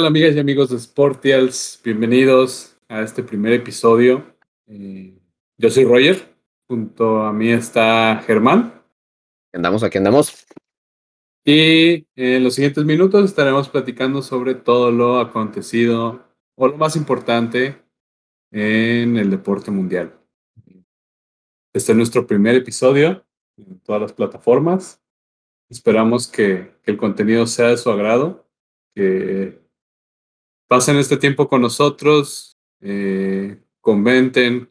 Tal, amigas y amigos de Sportials? Bienvenidos a este primer episodio. Eh, yo soy Roger, junto a mí está Germán. Andamos, aquí andamos. Y en los siguientes minutos estaremos platicando sobre todo lo acontecido o lo más importante en el deporte mundial. Este es nuestro primer episodio en todas las plataformas. Esperamos que, que el contenido sea de su agrado, que pasen este tiempo con nosotros, eh, comenten,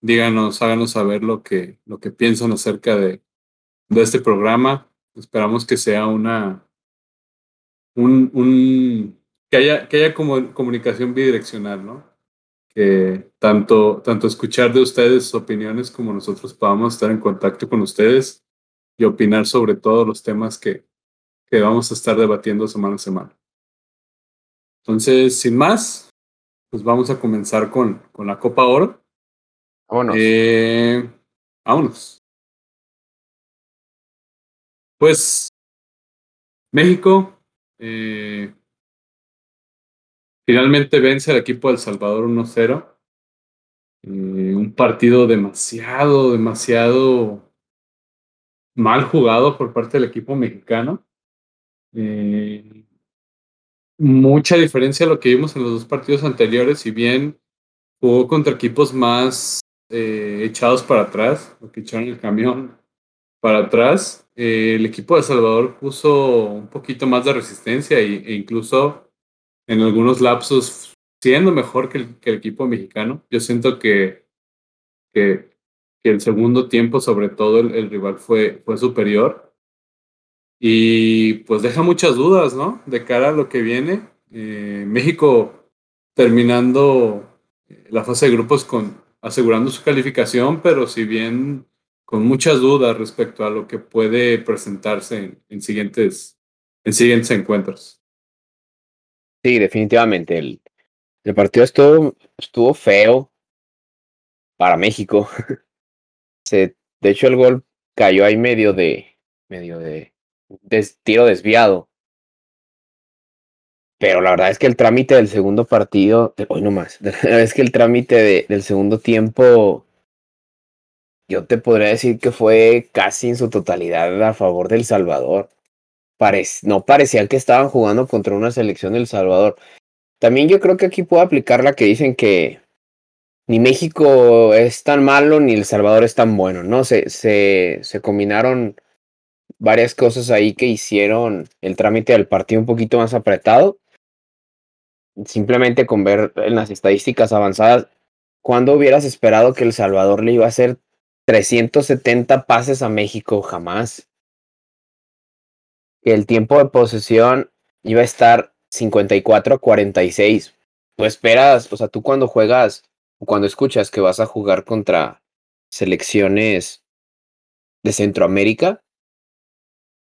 díganos, háganos saber lo que, lo que piensan acerca de, este programa. Esperamos que sea una, un, un que haya, que haya como comunicación bidireccional, ¿no? Que tanto, tanto escuchar de ustedes opiniones como nosotros podamos estar en contacto con ustedes y opinar sobre todos los temas que, que vamos a estar debatiendo semana a semana. Entonces, sin más, pues vamos a comenzar con, con la Copa Oro. Vámonos. Eh, vámonos. Pues México eh, finalmente vence al equipo del Salvador 1-0. Eh, un partido demasiado, demasiado mal jugado por parte del equipo mexicano. Eh, mucha diferencia a lo que vimos en los dos partidos anteriores, si bien jugó contra equipos más eh, echados para atrás, o que echaron el camión para atrás, eh, el equipo de Salvador puso un poquito más de resistencia y, e incluso en algunos lapsos siendo mejor que el, que el equipo mexicano. Yo siento que, que, que, el segundo tiempo, sobre todo, el, el rival fue, fue superior. Y pues deja muchas dudas, ¿no? De cara a lo que viene. Eh, México terminando la fase de grupos con asegurando su calificación, pero si bien con muchas dudas respecto a lo que puede presentarse en, en siguientes, en siguientes encuentros. Sí, definitivamente. El, el partido estuvo, estuvo feo para México. Se, de hecho, el gol cayó ahí medio de, medio de tiro desviado. Pero la verdad es que el trámite del segundo partido, hoy no más, es que el trámite de, del segundo tiempo, yo te podría decir que fue casi en su totalidad a favor del Salvador. No parecía que estaban jugando contra una selección del Salvador. También yo creo que aquí puedo aplicar la que dicen que ni México es tan malo ni El Salvador es tan bueno, ¿no? Se, se, se combinaron varias cosas ahí que hicieron el trámite del partido un poquito más apretado. Simplemente con ver en las estadísticas avanzadas, ¿cuándo hubieras esperado que El Salvador le iba a hacer 370 pases a México? Jamás. El tiempo de posesión iba a estar 54 a 46. Tú esperas, o sea, tú cuando juegas, cuando escuchas que vas a jugar contra selecciones de Centroamérica,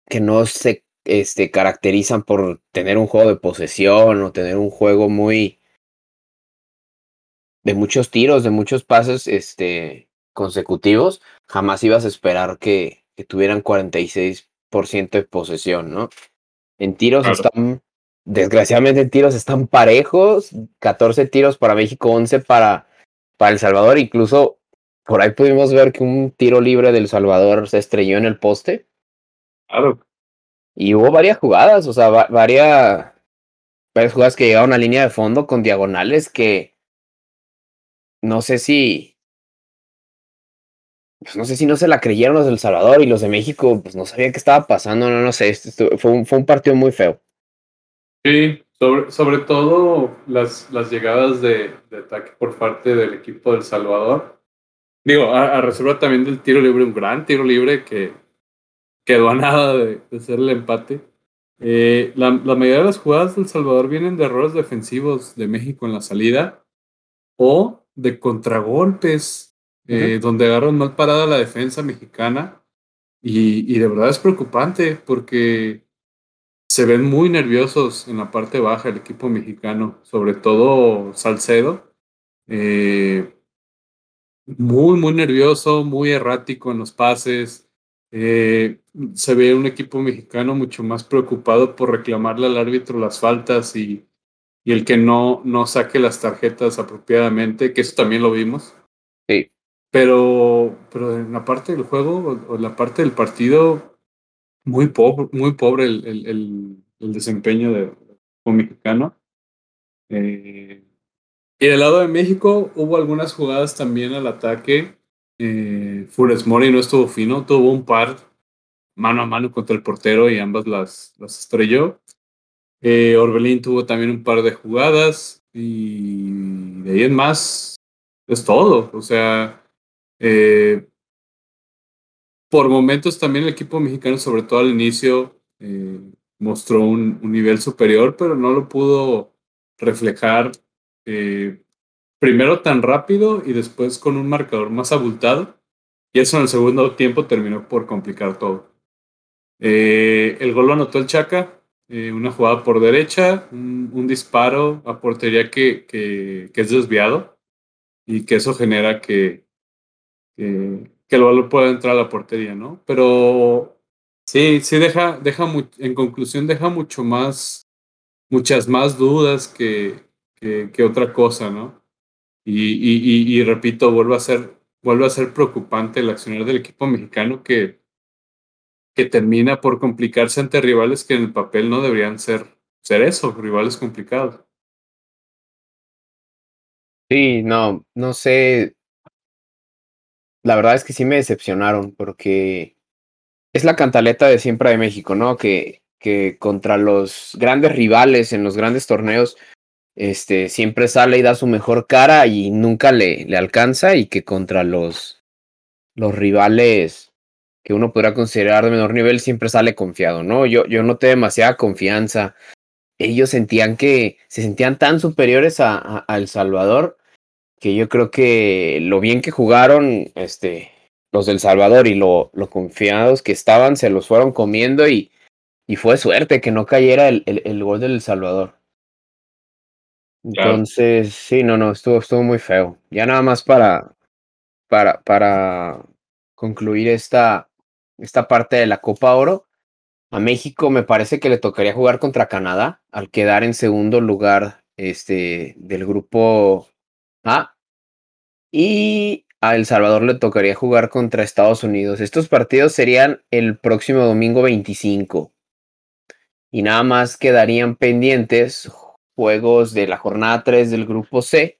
que no se este, caracterizan por tener un juego de posesión o tener un juego muy de muchos tiros, de muchos pases este, consecutivos, jamás ibas a esperar que, que tuvieran 46% de posesión, ¿no? En tiros claro. están, desgraciadamente en tiros están parejos, 14 tiros para México, 11 para, para El Salvador, incluso por ahí pudimos ver que un tiro libre del Salvador se estrelló en el poste. Claro. Y hubo varias jugadas, o sea, va varias, varias jugadas que llegaron a línea de fondo con diagonales que no sé si. Pues no sé si no se la creyeron los del Salvador y los de México, pues no sabían qué estaba pasando, no, no sé. Esto, fue, un, fue un partido muy feo. Sí, sobre, sobre todo las, las llegadas de, de ataque por parte del equipo del Salvador. Digo, a, a reserva también del tiro libre, un gran tiro libre que quedó a nada de, de hacer el empate. Eh, la, mayoría de las jugadas del Salvador vienen de errores defensivos de México en la salida o de contragolpes, eh, donde agarran mal parada la defensa mexicana. Y, y, de verdad es preocupante porque se ven muy nerviosos en la parte baja el equipo mexicano, sobre todo Salcedo. Eh, muy, muy nervioso, muy errático en los pases. Eh, se ve un equipo mexicano mucho más preocupado por reclamarle al árbitro las faltas y, y el que no, no saque las tarjetas apropiadamente, que eso también lo vimos. Sí. Pero, pero en la parte del juego o, en la parte del partido, muy pobre, muy pobre el, el, el, desempeño del equipo mexicano. Eh, y del lado de México hubo algunas jugadas también al ataque. Eh, Funes no estuvo fino, tuvo un par mano a mano contra el portero y ambas las, las estrelló. Eh, Orbelín tuvo también un par de jugadas y de ahí en más es todo. O sea, eh, por momentos también el equipo mexicano, sobre todo al inicio, eh, mostró un, nivel superior, pero no lo pudo reflejar primero tan rápido y después con un marcador más abultado. Y eso en el segundo tiempo terminó por complicar todo. Eh, el gol lo anotó el Chaca, eh, una jugada por derecha, un, disparo a portería que, es desviado y que eso genera que, el balón pueda entrar a la portería, ¿no? Pero sí, sí deja, deja en conclusión deja mucho más, muchas más dudas que, que, otra cosa, ¿no? Y, y, y, repito, vuelve a ser, a ser preocupante el accionar del equipo mexicano que, que termina por complicarse ante rivales que en el papel no deberían ser, ser eso, rivales complicados. Sí, no, no sé. La verdad es que sí me decepcionaron porque es la cantaleta de siempre de México, ¿no? Que, que contra los grandes rivales en los grandes torneos este, siempre sale y da su mejor cara y nunca le, le alcanza y que contra los, los rivales que uno podrá considerar de menor nivel siempre sale confiado, ¿no? Yo, yo noté demasiada confianza. Ellos sentían que se sentían tan superiores a, El Salvador que yo creo que lo bien que jugaron este, los del Salvador y lo, lo confiados que estaban se los fueron comiendo y, y fue suerte que no cayera el, el, el gol del Salvador. Entonces, sí, no, no, estuvo, estuvo muy feo. Ya nada más para, para, para concluir esta, esta parte de la Copa Oro. A México me parece que le tocaría jugar contra Canadá al quedar en segundo lugar este, del grupo A. Y a El Salvador le tocaría jugar contra Estados Unidos. Estos partidos serían el próximo domingo 25. Y nada más quedarían pendientes juegos de la jornada 3 del grupo C.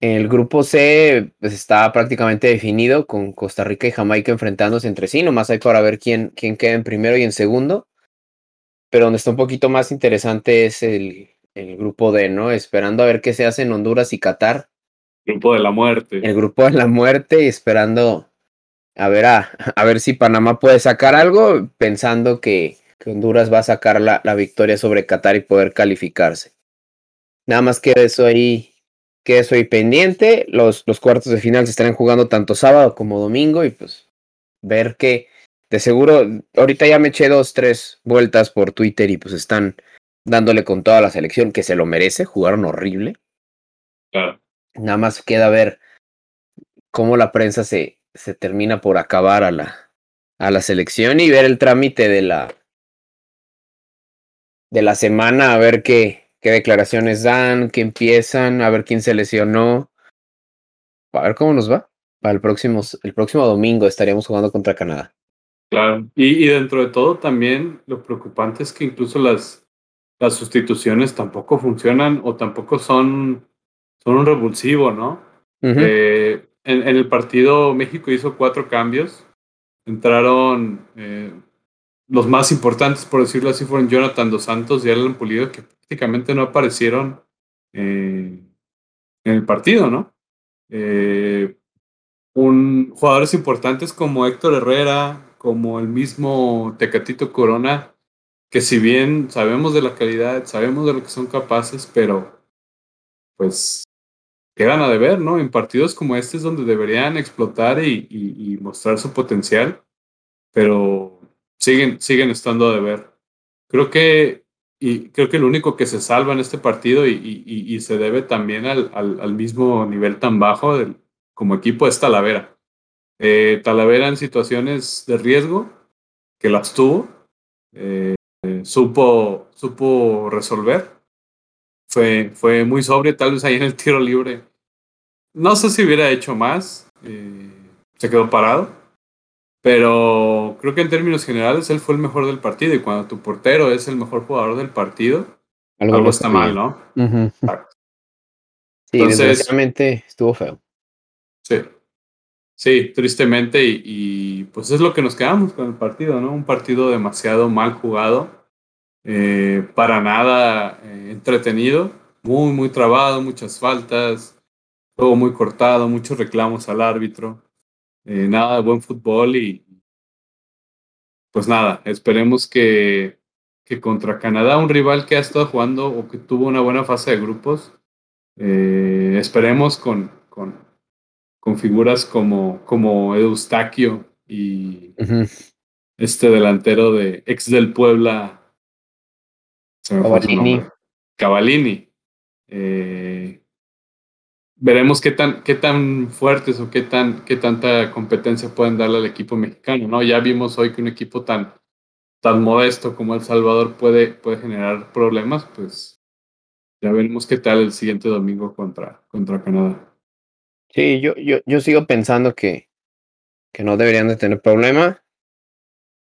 El grupo C pues, está prácticamente definido con Costa Rica y Jamaica enfrentándose entre sí. Nomás hay para ver quién, quién queda en primero y en segundo. Pero donde está un poquito más interesante es el, el grupo D, ¿no? Esperando a ver qué se hace en Honduras y Qatar. Grupo de la muerte. El grupo de la muerte y esperando a ver, a, a ver si Panamá puede sacar algo, pensando que, que Honduras va a sacar la, la, victoria sobre Qatar y poder calificarse. Nada más que eso ahí, que eso ahí pendiente. Los, los cuartos de final se estarán jugando tanto sábado como domingo y pues ver que de seguro, ahorita ya me eché dos, tres vueltas por Twitter y pues están dándole con toda la selección que se lo merece, jugaron horrible. Claro. Nada más queda ver cómo la prensa se, se termina por acabar a la, a la selección y ver el trámite de la, de la semana a ver qué, qué declaraciones dan, qué empiezan, a ver quién se lesionó. A ver cómo nos va. Para el próximo, el próximo domingo estaríamos jugando contra Canadá. Claro, y, y dentro de todo también lo preocupante es que incluso las, las sustituciones tampoco funcionan o tampoco son, son un revulsivo, ¿no? eh, en, en, el partido México hizo cuatro cambios. Entraron eh, los más importantes, por decirlo así, fueron Jonathan Dos Santos y Alan Pulido, que prácticamente no aparecieron eh, en el partido, ¿no? Eh, un, jugadores importantes como Héctor Herrera, como el mismo Tecatito Corona, que si bien sabemos de la calidad, sabemos de lo que son capaces, pero pues quedan a deber, ¿no? En partidos como este es donde deberían explotar y, mostrar su potencial, pero siguen, siguen estando a deber. Creo que, y creo que el único que se salva en este partido y, y, y se debe también al, al, al, mismo nivel tan bajo del, como equipo es Talavera. Eh, Talavera en situaciones de riesgo, que las tuvo, eh, supo, supo resolver. Fue, fue muy sobrio, tal vez ahí en el tiro libre. No sé si hubiera hecho más. Eh, se quedó parado. Pero creo que en términos generales él fue el mejor del partido. Y cuando tu portero es el mejor jugador del partido, algo, algo está mal, ¿no? Uh -huh. Exacto. Sí, Entonces, estuvo feo. Sí. Sí, tristemente, y, y, pues es lo que nos quedamos con el partido, ¿no? Un partido demasiado mal jugado, eh, para nada eh, entretenido, muy, muy trabado, muchas faltas, todo muy cortado, muchos reclamos al árbitro, eh, nada de buen fútbol y pues nada, esperemos que, que contra Canadá, un rival que ha estado jugando o que tuvo una buena fase de grupos, eh, esperemos con, con con figuras como, como Eustaquio y uh -huh. este delantero de ex del Puebla. Cavallini. Cavallini. Eh, veremos qué tan, qué tan fuertes o qué, tan, qué tanta competencia pueden darle al equipo mexicano. ¿no? Ya vimos hoy que un equipo tan, tan modesto como El Salvador puede, puede generar problemas, pues ya veremos qué tal el siguiente domingo contra, contra Canadá. Sí, yo, yo, yo sigo pensando que, que no deberían de tener problema.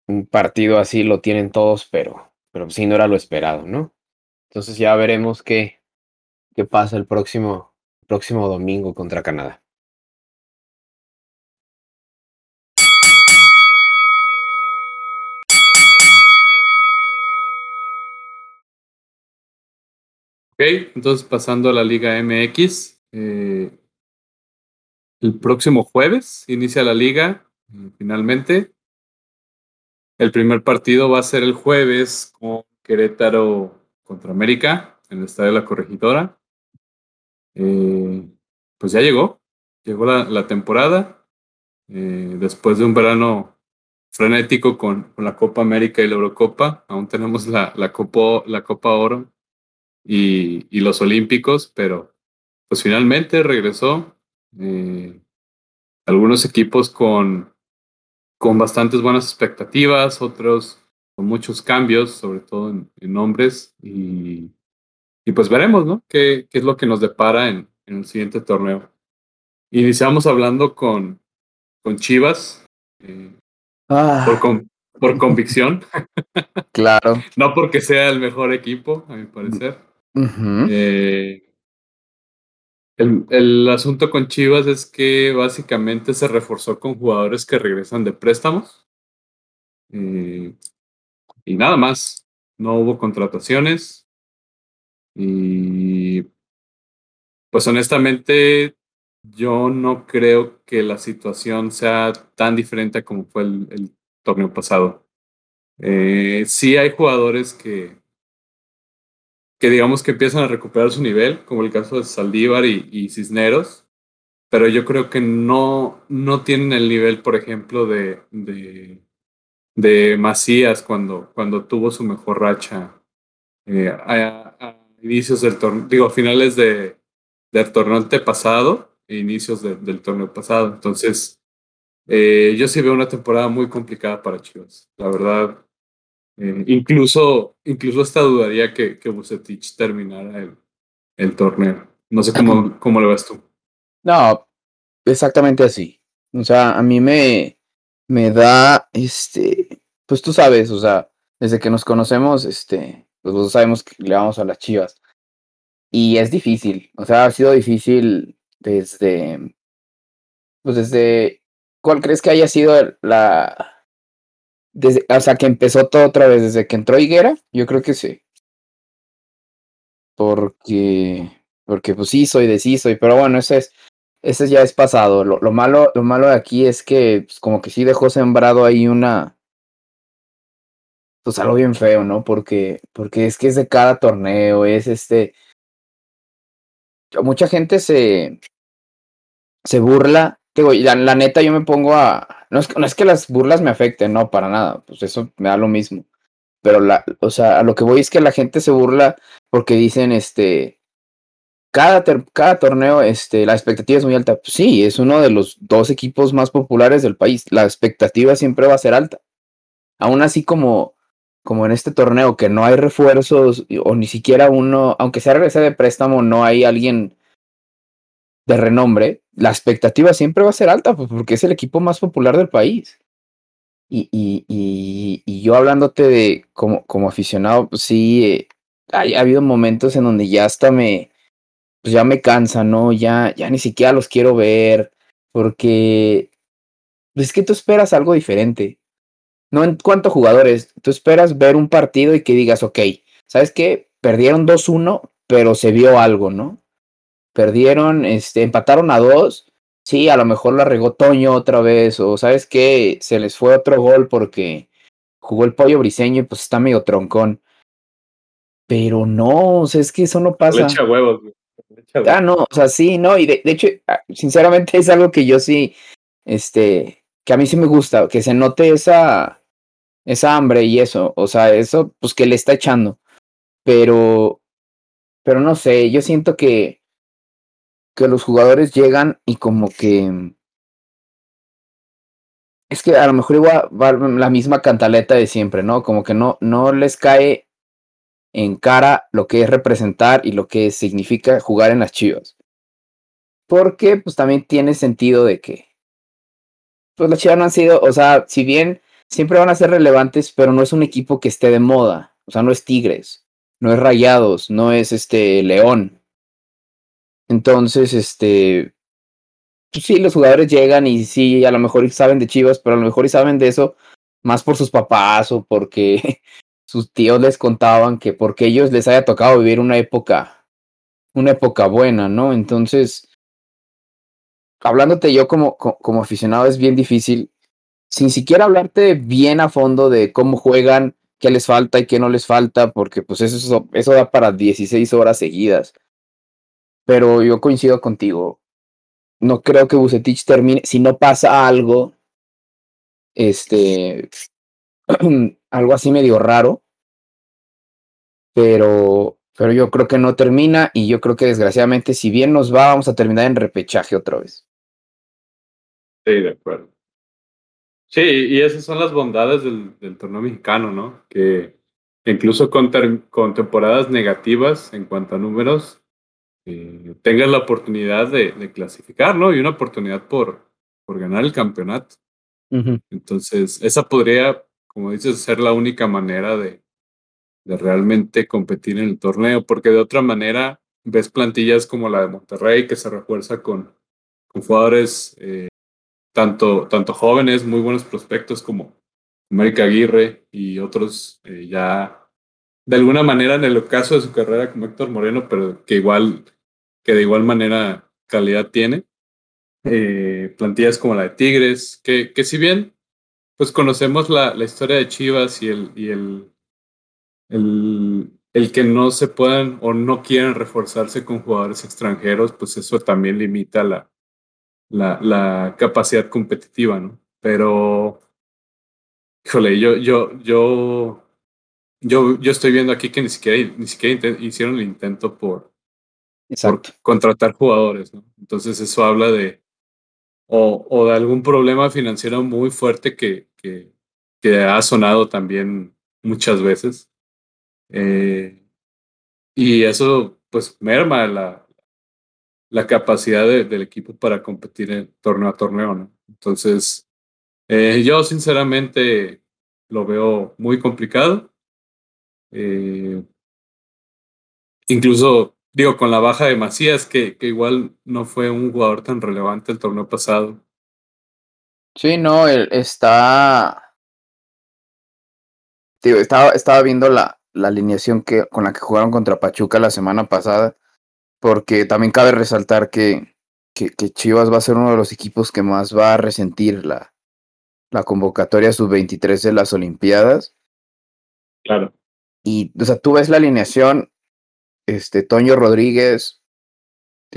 Un partido así lo tienen todos, pero, pero sí no era lo esperado, ¿no? Entonces ya veremos qué, qué pasa el próximo, próximo domingo contra Canadá. Ok, entonces pasando a la Liga MX. Eh, el próximo jueves inicia la liga, finalmente. El primer partido va a ser el jueves con Querétaro contra América en el Estadio la Corregidora. Eh, pues ya llegó, llegó la, temporada. Eh, después de un verano frenético con, con, la Copa América y la Eurocopa, aún tenemos la, la, Copa, la Copa Oro y, y los Olímpicos, pero pues finalmente regresó eh, algunos equipos con, con bastantes buenas expectativas, otros con muchos cambios, sobre todo en, en nombres. Y, y, pues veremos, ¿no? ¿Qué, ¿Qué, es lo que nos depara en, en el siguiente torneo? Iniciamos hablando con, con Chivas. Eh, ah. por, con, por convicción. claro. no porque sea el mejor equipo, a mi parecer. Uh -huh. eh, el, el, asunto con Chivas es que básicamente se reforzó con jugadores que regresan de préstamos. Eh, y nada más. No hubo contrataciones. Y pues honestamente, yo no creo que la situación sea tan diferente como fue el, torneo pasado. Eh, sí hay jugadores que, que digamos que empiezan a recuperar su nivel, como el caso de Saldívar y, Cisneros, pero yo creo que no, no tienen el nivel, por ejemplo, de, de, de Macías cuando, cuando tuvo su mejor racha eh, inicios del torneo, digo, finales de, del torneo antepasado e inicios de, del torneo pasado. Entonces, eh, yo sí veo una temporada muy complicada para Chivas. La verdad, eh, incluso, incluso hasta dudaría que, que Bucetich terminara el, el torneo. No sé cómo, cómo lo ves tú. No, exactamente así. O sea, a mí me, me da, este, pues tú sabes, o sea, desde que nos conocemos, este, pues nosotros sabemos que le vamos a las chivas. Y es difícil, o sea, ha sido difícil desde, pues desde, ¿cuál crees que haya sido la, desde, o sea, que empezó todo otra vez desde que entró Higuera, yo creo que sí. Porque, porque pues sí, soy de sí, soy, pero bueno, ese es, ese ya es pasado. Lo, lo malo, lo malo de aquí es que pues, como que sí dejó sembrado ahí una, pues algo bien feo, ¿no? Porque, porque es que es de cada torneo, es este. Mucha gente se, se burla. Digo, la, la neta, yo me pongo a. No es, no es que las burlas me afecten, no, para nada. Pues eso me da lo mismo. Pero la, o sea, a lo que voy es que la gente se burla porque dicen, este, cada, cada torneo, este, la expectativa es muy alta. Pues sí, es uno de los dos equipos más populares del país. La expectativa siempre va a ser alta. Aún así como, como en este torneo que no hay refuerzos o ni siquiera uno, aunque sea regrese de préstamo, no hay alguien de renombre, la expectativa siempre va a ser alta, pues porque es el equipo más popular del país. Y, y, y, y yo hablándote de como, como aficionado, pues sí, eh, ha, ha, habido momentos en donde ya hasta me, pues ya me cansa, ¿no? Ya, ya ni siquiera los quiero ver, porque pues es que tú esperas algo diferente. No en cuanto a jugadores, tú esperas ver un partido y que digas, ok, ¿sabes qué? Perdieron 2-1, pero se vio algo, ¿no? Perdieron, este, empataron a dos. Sí, a lo mejor la regó Toño otra vez, o sabes qué, se les fue otro gol porque jugó el pollo briseño y pues está medio troncón. Pero no, o sea, es que eso no pasa. Le echa huevos, güey. Le echa Ah, no, o sea, sí, no, y de, de, hecho, sinceramente es algo que yo sí, este, que a mí sí me gusta, que se note esa, esa hambre y eso, o sea, eso, pues que le está echando. Pero, pero no sé, yo siento que, que los jugadores llegan y como que es que a lo mejor igual va la misma cantaleta de siempre, ¿no? Como que no, no les cae en cara lo que es representar y lo que significa jugar en las Chivas. Porque pues también tiene sentido de que pues las Chivas no han sido, o sea, si bien siempre van a ser relevantes, pero no es un equipo que esté de moda, o sea, no es Tigres, no es Rayados, no es este León. Entonces, este, pues sí, los jugadores llegan y sí, a lo mejor saben de Chivas, pero a lo mejor saben de eso más por sus papás o porque sus tíos les contaban que porque ellos les haya tocado vivir una época, una época buena, ¿no? Entonces, hablándote yo como, como aficionado es bien difícil, sin siquiera hablarte bien a fondo de cómo juegan, qué les falta y qué no les falta, porque pues eso, eso da para 16 horas seguidas. Pero yo coincido contigo. No creo que Bucetich termine, si no pasa algo, este, algo así medio raro, pero, pero yo creo que no termina y yo creo que desgraciadamente si bien nos va, vamos a terminar en repechaje otra vez. Sí, de acuerdo. Sí, y esas son las bondades del, del torneo mexicano, ¿no? Que incluso con, con temporadas negativas en cuanto a números, eh, tengas la oportunidad de, de, clasificar, ¿no? Y una oportunidad por, por ganar el campeonato. Uh -huh. Entonces, esa podría, como dices, ser la única manera de, de realmente competir en el torneo, porque de otra manera ves plantillas como la de Monterrey, que se refuerza con, con jugadores eh, tanto, tanto jóvenes, muy buenos prospectos como América Aguirre y otros eh, ya de alguna manera en el caso de su carrera como Héctor Moreno, pero que igual que de igual manera calidad tiene. Eh, plantillas como la de Tigres, que, que si bien pues conocemos la, la historia de Chivas y el, y el, el, el, que no se puedan o no quieren reforzarse con jugadores extranjeros, pues eso también limita la, la, la capacidad competitiva, ¿no? Pero, híjole, yo, yo, yo, yo, yo estoy viendo aquí que ni siquiera, ni siquiera hicieron el intento por, Exacto. por contratar jugadores, ¿no? Entonces eso habla de o, o de algún problema financiero muy fuerte que, que, que, ha sonado también muchas veces. Eh, y eso pues merma la, la capacidad de, del equipo para competir en torneo a torneo, ¿no? Entonces, eh, yo sinceramente lo veo muy complicado. Eh, incluso digo, con la baja de Macías, que, que, igual no fue un jugador tan relevante el torneo pasado. Sí, no, él está. Digo, estaba, estaba viendo la, la alineación que, con la que jugaron contra Pachuca la semana pasada, porque también cabe resaltar que, que, que Chivas va a ser uno de los equipos que más va a resentir la, la convocatoria sub-23 de las Olimpiadas. Claro. Y, o sea, tú ves la alineación, este, Toño Rodríguez,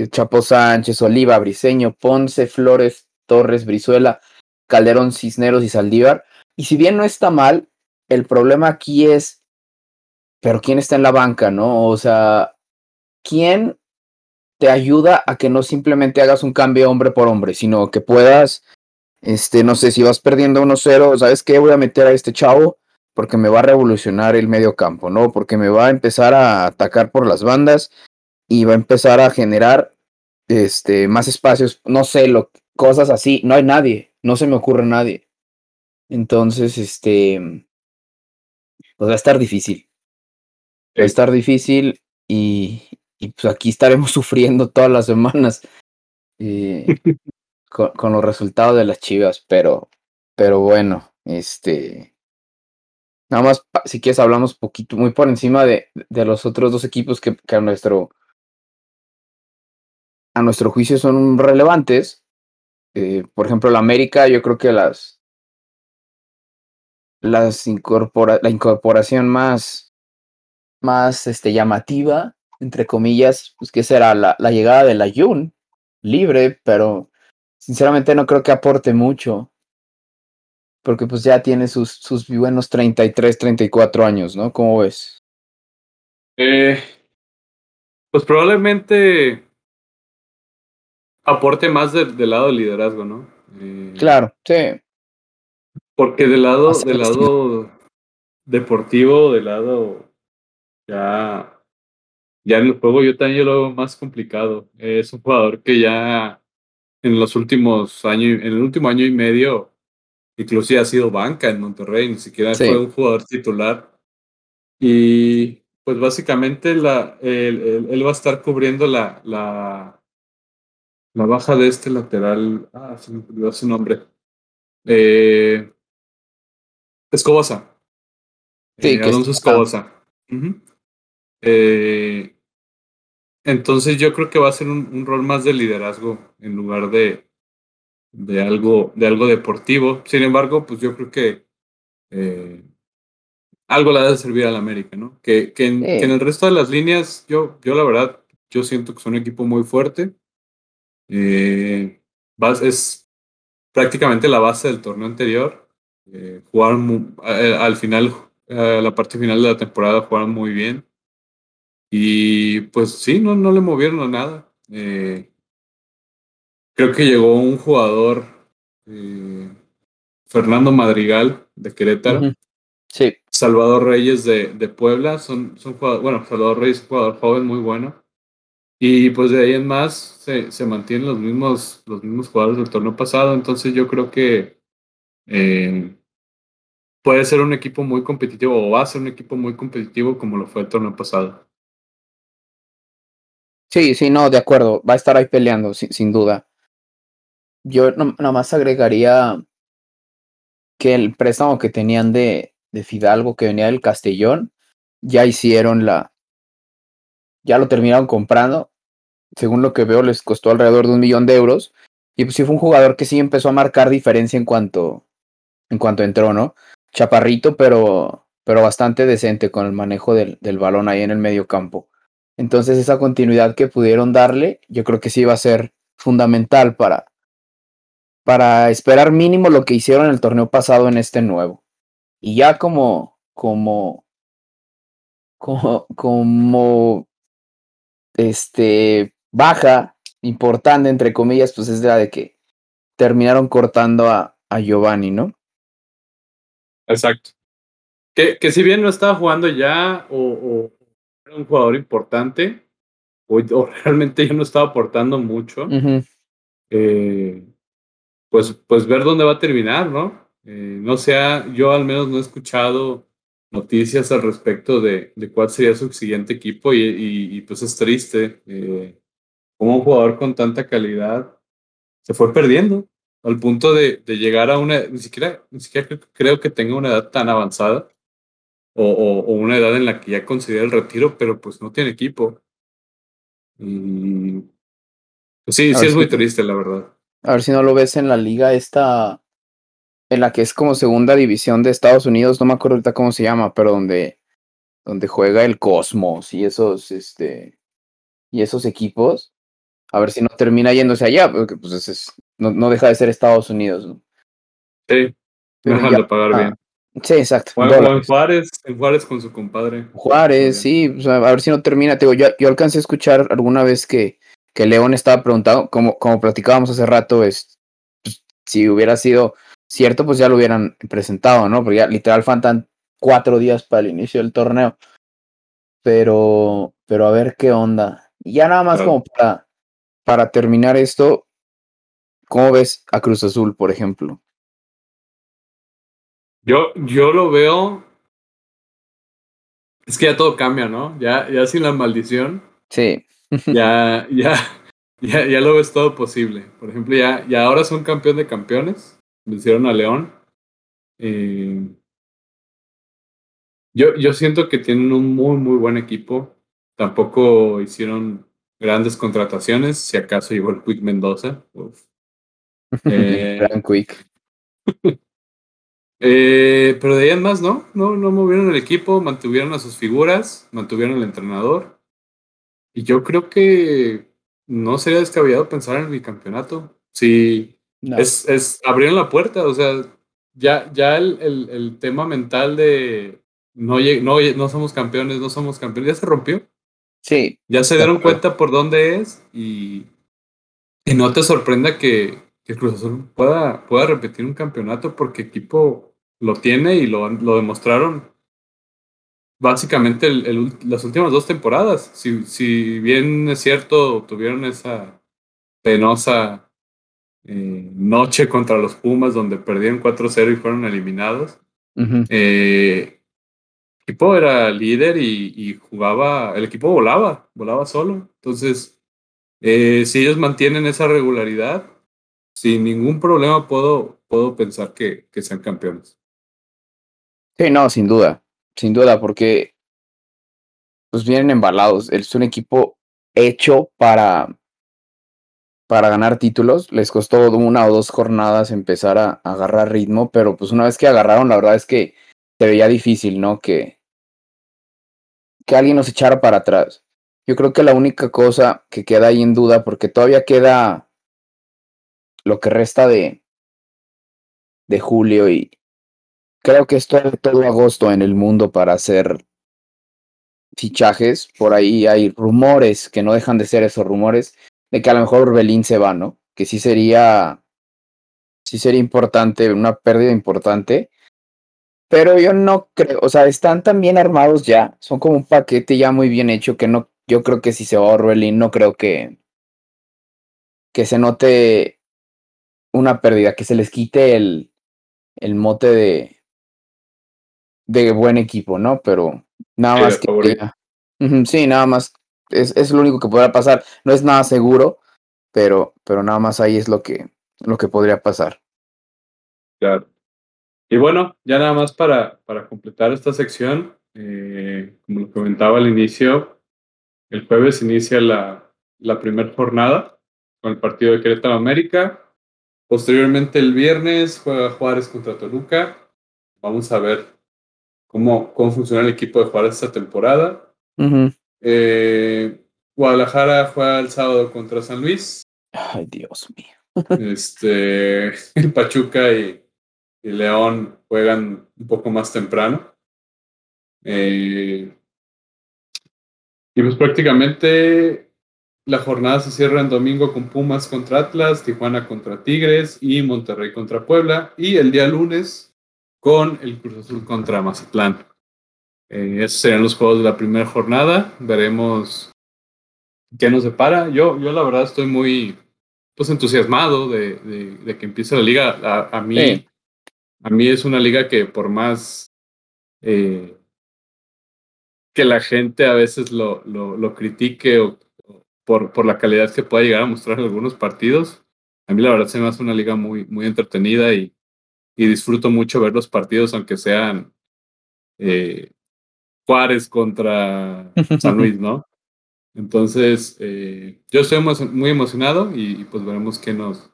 Chapo Sánchez, Oliva, Briseño, Ponce, Flores, Torres, Brizuela, Calderón, Cisneros y Saldívar. Y si bien no está mal, el problema aquí es, pero ¿quién está en la banca, no? O sea, ¿quién te ayuda a que no simplemente hagas un cambio hombre por hombre, sino que puedas, este, no sé, si vas perdiendo 1-0, ¿sabes qué? Voy a meter a este chavo porque me va a revolucionar el medio campo, ¿no? Porque me va a empezar a atacar por las bandas y va a empezar a generar este, más espacios, no sé, lo, cosas así. No hay nadie, no se me ocurre nadie. Entonces, este, pues va a estar difícil. Va a estar difícil y, y pues aquí estaremos sufriendo todas las semanas eh, con, con, los resultados de las chivas, pero, pero bueno, este, Nada más, si quieres, hablamos poquito, muy por encima de, de los otros dos equipos que, que, a nuestro a nuestro juicio son relevantes. Eh, por ejemplo, la América, yo creo que las las incorpora, la incorporación más más este llamativa, entre comillas, pues que será la, la llegada de la Jun, libre, pero sinceramente no creo que aporte mucho porque pues ya tiene sus, sus buenos 33, 34 años, ¿no? ¿Cómo ves? Eh, pues probablemente aporte más del, del lado del liderazgo, ¿no? Eh, claro, sí. Porque del lado, del lado deportivo, del lado ya, ya en el juego yo también lo veo más complicado. Es un jugador que ya en los últimos años, en el último año y medio inclusive ha sido banca en Monterrey, ni siquiera sí. fue un jugador titular. Y pues básicamente la, él, él, él, va a estar cubriendo la, la, la baja de este lateral. Ah, se me olvidó su nombre. Eh, Escobosa. Sí, eh, Alonso Escobosa. Uh -huh. Eh, entonces yo creo que va a ser un, un rol más de liderazgo en lugar de, de algo, de algo deportivo. Sin embargo, pues yo creo que eh, algo le ha de servir a la América, ¿no? Que, que, en, sí. que, en, el resto de las líneas, yo, yo la verdad, yo siento que son un equipo muy fuerte. Eh, es prácticamente la base del torneo anterior. Eh, jugaron al final, la parte final de la temporada, jugaron muy bien. Y pues sí, no, no le movieron a nada. Eh, creo que llegó un jugador, eh, Fernando Madrigal, de Querétaro. Uh -huh. Sí. Salvador Reyes de, de Puebla, son, son jugadores, bueno, Salvador Reyes es un jugador joven muy bueno. Y pues de ahí en más se, se mantienen los mismos, los mismos jugadores del torneo pasado. Entonces yo creo que eh, puede ser un equipo muy competitivo o va a ser un equipo muy competitivo como lo fue el torneo pasado. Sí, sí, no, de acuerdo. Va a estar ahí peleando, sin, sin duda. Yo no, nomás agregaría que el préstamo que tenían de, de Fidalgo, que venía del Castellón, ya hicieron la. Ya lo terminaron comprando. Según lo que veo, les costó alrededor de un millón de euros. Y pues sí fue un jugador que sí empezó a marcar diferencia en cuanto, en cuanto entró, ¿no? Chaparrito, pero, pero bastante decente con el manejo del, del balón ahí en el medio campo. Entonces esa continuidad que pudieron darle, yo creo que sí va a ser fundamental para, para esperar mínimo lo que hicieron el torneo pasado en este nuevo. Y ya como, como, como, como, este, baja, importante, entre comillas, pues es la de que terminaron cortando a, a Giovanni, ¿no? Exacto. Que, que si bien no estaba jugando ya o era un jugador importante, o, o, realmente ya no estaba aportando mucho, uh -huh. eh, pues, pues ver dónde va a terminar, ¿no? Eh, no sea, yo al menos no he escuchado noticias al respecto de, de cuál sería su siguiente equipo y, y, y pues es triste. Eh, como un jugador con tanta calidad se fue perdiendo al punto de, de llegar a una, ni siquiera, ni siquiera creo, creo, que tenga una edad tan avanzada o, o, o, una edad en la que ya considera el retiro, pero pues no tiene equipo. Y pues sí, sí es muy triste, la verdad. A ver si no lo ves en la liga esta, en la que es como segunda división de Estados Unidos, no me acuerdo ahorita cómo se llama, pero donde donde juega el Cosmos y esos, este, y esos equipos. A ver si no termina yéndose allá, porque pues es, no, no, deja de ser Estados Unidos, ¿no? Sí, dejan de pagar bien. Sí, exacto. en Juárez, Juárez con su compadre. Juárez, sí, a ver si no termina. Te digo, yo, yo alcancé a escuchar alguna vez que, que León estaba preguntado, como, como platicábamos hace rato, es, pues, si hubiera sido cierto, pues ya lo hubieran presentado, ¿no? Porque ya literal faltan cuatro días para el inicio del torneo. Pero, pero a ver qué onda. Y ya nada más como para, para terminar esto, ¿cómo ves a Cruz Azul, por ejemplo? Yo, yo lo veo. Es que ya todo cambia, ¿no? Ya, ya sin la maldición. Sí. ya, ya, ya, ya lo ves todo posible. Por ejemplo, ya, ya ahora son campeón de campeones. Vencieron a León. Eh, yo, yo siento que tienen un muy, muy buen equipo. Tampoco hicieron grandes contrataciones. Si acaso llegó el Quick Mendoza. Eh, Gran Quick. Eh, pero de ahí en más, ¿no? ¿no? No movieron el equipo, mantuvieron a sus figuras, mantuvieron al entrenador. Y yo creo que no sería descabellado pensar en el bicampeonato. Si es, es, abrieron la puerta, o sea, ya, ya el, el, el tema mental de no, no, no somos campeones, no somos campeones, ya se rompió. Sí. Ya se dieron cuenta por dónde es y, y no te sorprenda que, que Cruz Azul pueda, pueda repetir un campeonato porque equipo lo tiene y lo, lo demostraron básicamente el, las últimas dos temporadas. Si, si, bien es cierto, tuvieron esa penosa eh, noche contra los Pumas donde perdieron 4-0 y fueron eliminados. eh, el equipo era líder y, y, jugaba, el equipo volaba, volaba solo. Entonces, eh, si ellos mantienen esa regularidad, sin ningún problema puedo, puedo pensar que, que sean campeones. Sí, no, sin duda, sin duda, porque pues vienen embalados. Es un equipo hecho para, para ganar títulos. Les costó una o dos jornadas empezar a, agarrar ritmo, pero pues una vez que agarraron, la verdad es que se veía difícil, ¿no? Que, que alguien nos echara para atrás. Yo creo que la única cosa que queda ahí en duda, porque todavía queda lo que resta de, de julio y, creo que es todo, agosto en el mundo para hacer fichajes. Por ahí hay rumores que no dejan de ser esos rumores de que a lo mejor Orbelín se va, ¿no? Que sí sería, sí sería importante, una pérdida importante. Pero yo no creo, o sea, están tan bien armados ya, son como un paquete ya muy bien hecho que no, yo creo que si se va Orbelín, no creo que, que se note una pérdida, que se les quite el, el mote de, de buen equipo, ¿no? Pero nada más que... sí, nada más. Es, es lo único que podrá pasar. No es nada seguro, pero, pero nada más ahí es lo que, lo que podría pasar. Claro. Y bueno, ya nada más para, para completar esta sección, eh, como lo comentaba al inicio, el jueves inicia la, la primera jornada con el partido de Querétaro América. Posteriormente el viernes juega Juárez contra Toluca. Vamos a ver cómo, cómo funciona el equipo de Juárez esta temporada. eh, Guadalajara juega el sábado contra San Luis. Ay, Dios mío. este, el Pachuca y, y, León juegan un poco más temprano. Eh, y pues prácticamente la jornada se cierra en domingo con Pumas contra Atlas, Tijuana contra Tigres y Monterrey contra Puebla. Y el día lunes con el Cruz Azul contra Mazatlán. Eh, esos serían los juegos de la primera jornada. Veremos qué nos separa. Yo, yo la verdad estoy muy pues, entusiasmado de, de, que empiece la liga. A, a mí, a mí es una liga que por más eh, que la gente a veces lo, lo, lo critique o, por, por la calidad que pueda llegar a mostrar en algunos partidos, a mí la verdad se me hace una liga muy, muy entretenida y, y disfruto mucho ver los partidos, aunque sean eh, Juárez contra San Luis, ¿no? Entonces, eh, yo estoy muy emocionado y, pues veremos qué nos,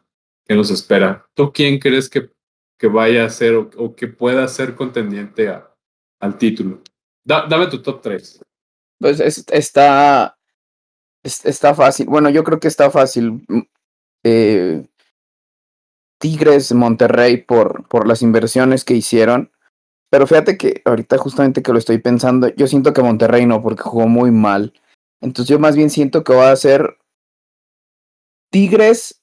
qué nos espera. ¿Tú quién crees que, que vaya a ser o, que pueda ser contendiente a, al título? dame tu top 3. Pues está, está fácil. Bueno, yo creo que está fácil. Mm, eh, Tigres, Monterrey, por, por las inversiones que hicieron. Pero fíjate que ahorita justamente que lo estoy pensando, yo siento que Monterrey no, porque jugó muy mal. Entonces yo más bien siento que va a ser Tigres,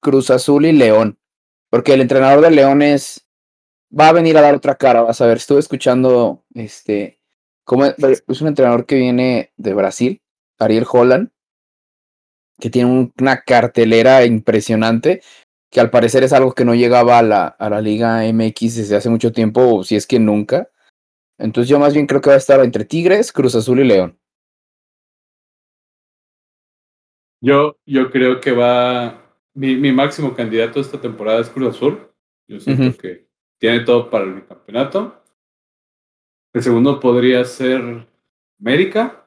Cruz Azul y León. Porque el entrenador de León es. Va a venir a dar otra cara, vas a ver. Estuve escuchando este. Como es un entrenador que viene de Brasil, Ariel Holland, que tiene una cartelera impresionante, que al parecer es algo que no llegaba a la, a la Liga MX desde hace mucho tiempo, o si es que nunca. Entonces yo más bien creo que va a estar entre Tigres, Cruz Azul y León. Yo, yo creo que va. Mi, mi máximo candidato esta temporada es Cruz Azul. Yo siento que tiene todo para el campeonato. El segundo podría ser América.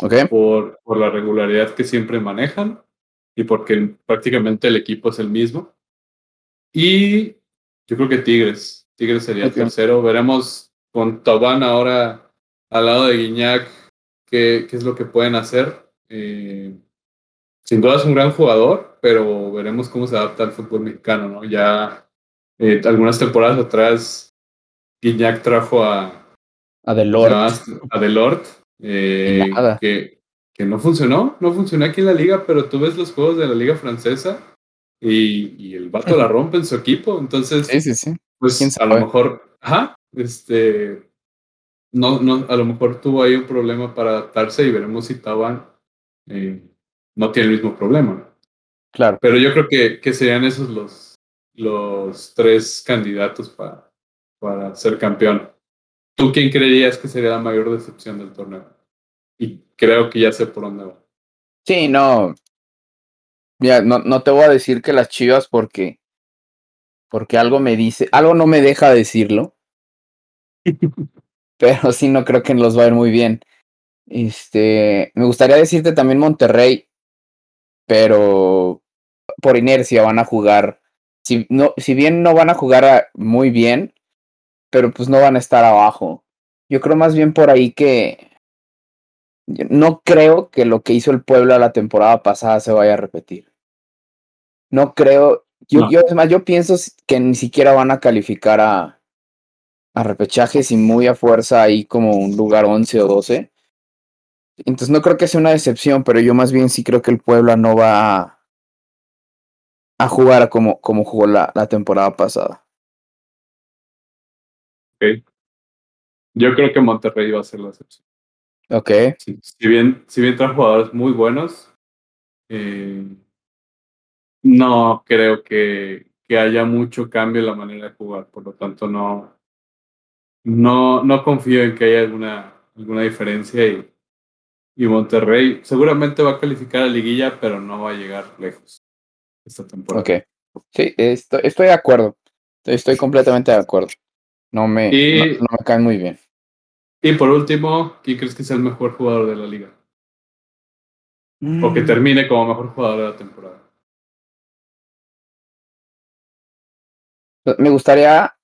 Okay. Por, por la regularidad que siempre manejan y porque prácticamente el equipo es el mismo. Y yo creo que Tigres. Tigres sería el tercero. Veremos con Tobán ahora al lado de Guiñac qué, qué es lo que pueden hacer. Eh, sin duda es un gran jugador, pero veremos cómo se adapta al fútbol mexicano, ¿no? Ya eh, algunas temporadas atrás, Guiñac trajo a... A Delort. A Delort, eh, que, que no funcionó, no funcionó aquí en la liga, pero tú ves los juegos de la liga francesa y, y el vato la rompe en su equipo, entonces... Sí, sí, sí. Pues a lo mejor, ajá, este... No, no, a lo mejor tuvo ahí un problema para adaptarse y veremos si estaban... Eh, no tiene el mismo problema. Claro. Pero yo creo que, que serían esos los, los tres candidatos para, para ser campeón. ¿Tú quién creerías que sería la mayor decepción del torneo? Y creo que ya sé por dónde va. Sí, no. Ya, no, no te voy a decir que las chivas porque. Porque algo me dice. Algo no me deja decirlo. pero sí, no creo que los va a ir muy bien. Este. Me gustaría decirte también Monterrey pero por inercia van a jugar. Si, no, si bien no van a jugar muy bien, pero pues no van a estar abajo. Yo creo más bien por ahí que no creo que lo que hizo el pueblo la temporada pasada se vaya a repetir. No creo. Yo, yo, más, yo pienso que ni siquiera van a calificar a, a repechajes y muy a fuerza ahí como un lugar 11 o 12. Entonces no creo que sea una decepción, pero yo más bien sí creo que el Puebla no va a, jugar como, como jugó la, la temporada pasada. Ok. Yo creo que Monterrey va a ser la excepción. Ok. si, bien, si bien traen jugadores muy buenos, eh, no creo que, que haya mucho cambio en la manera de jugar. Por lo tanto, no, no, no confío en que haya alguna, alguna diferencia y y Monterrey seguramente va a calificar a liguilla, pero no va a llegar lejos esta temporada. Ok. Sí, estoy, estoy de acuerdo. Estoy completamente de acuerdo. No me, no, me caen muy bien. Y por último, ¿quién crees que es el mejor jugador de la liga? O que mm. termine como mejor jugador de la temporada. Me gustaría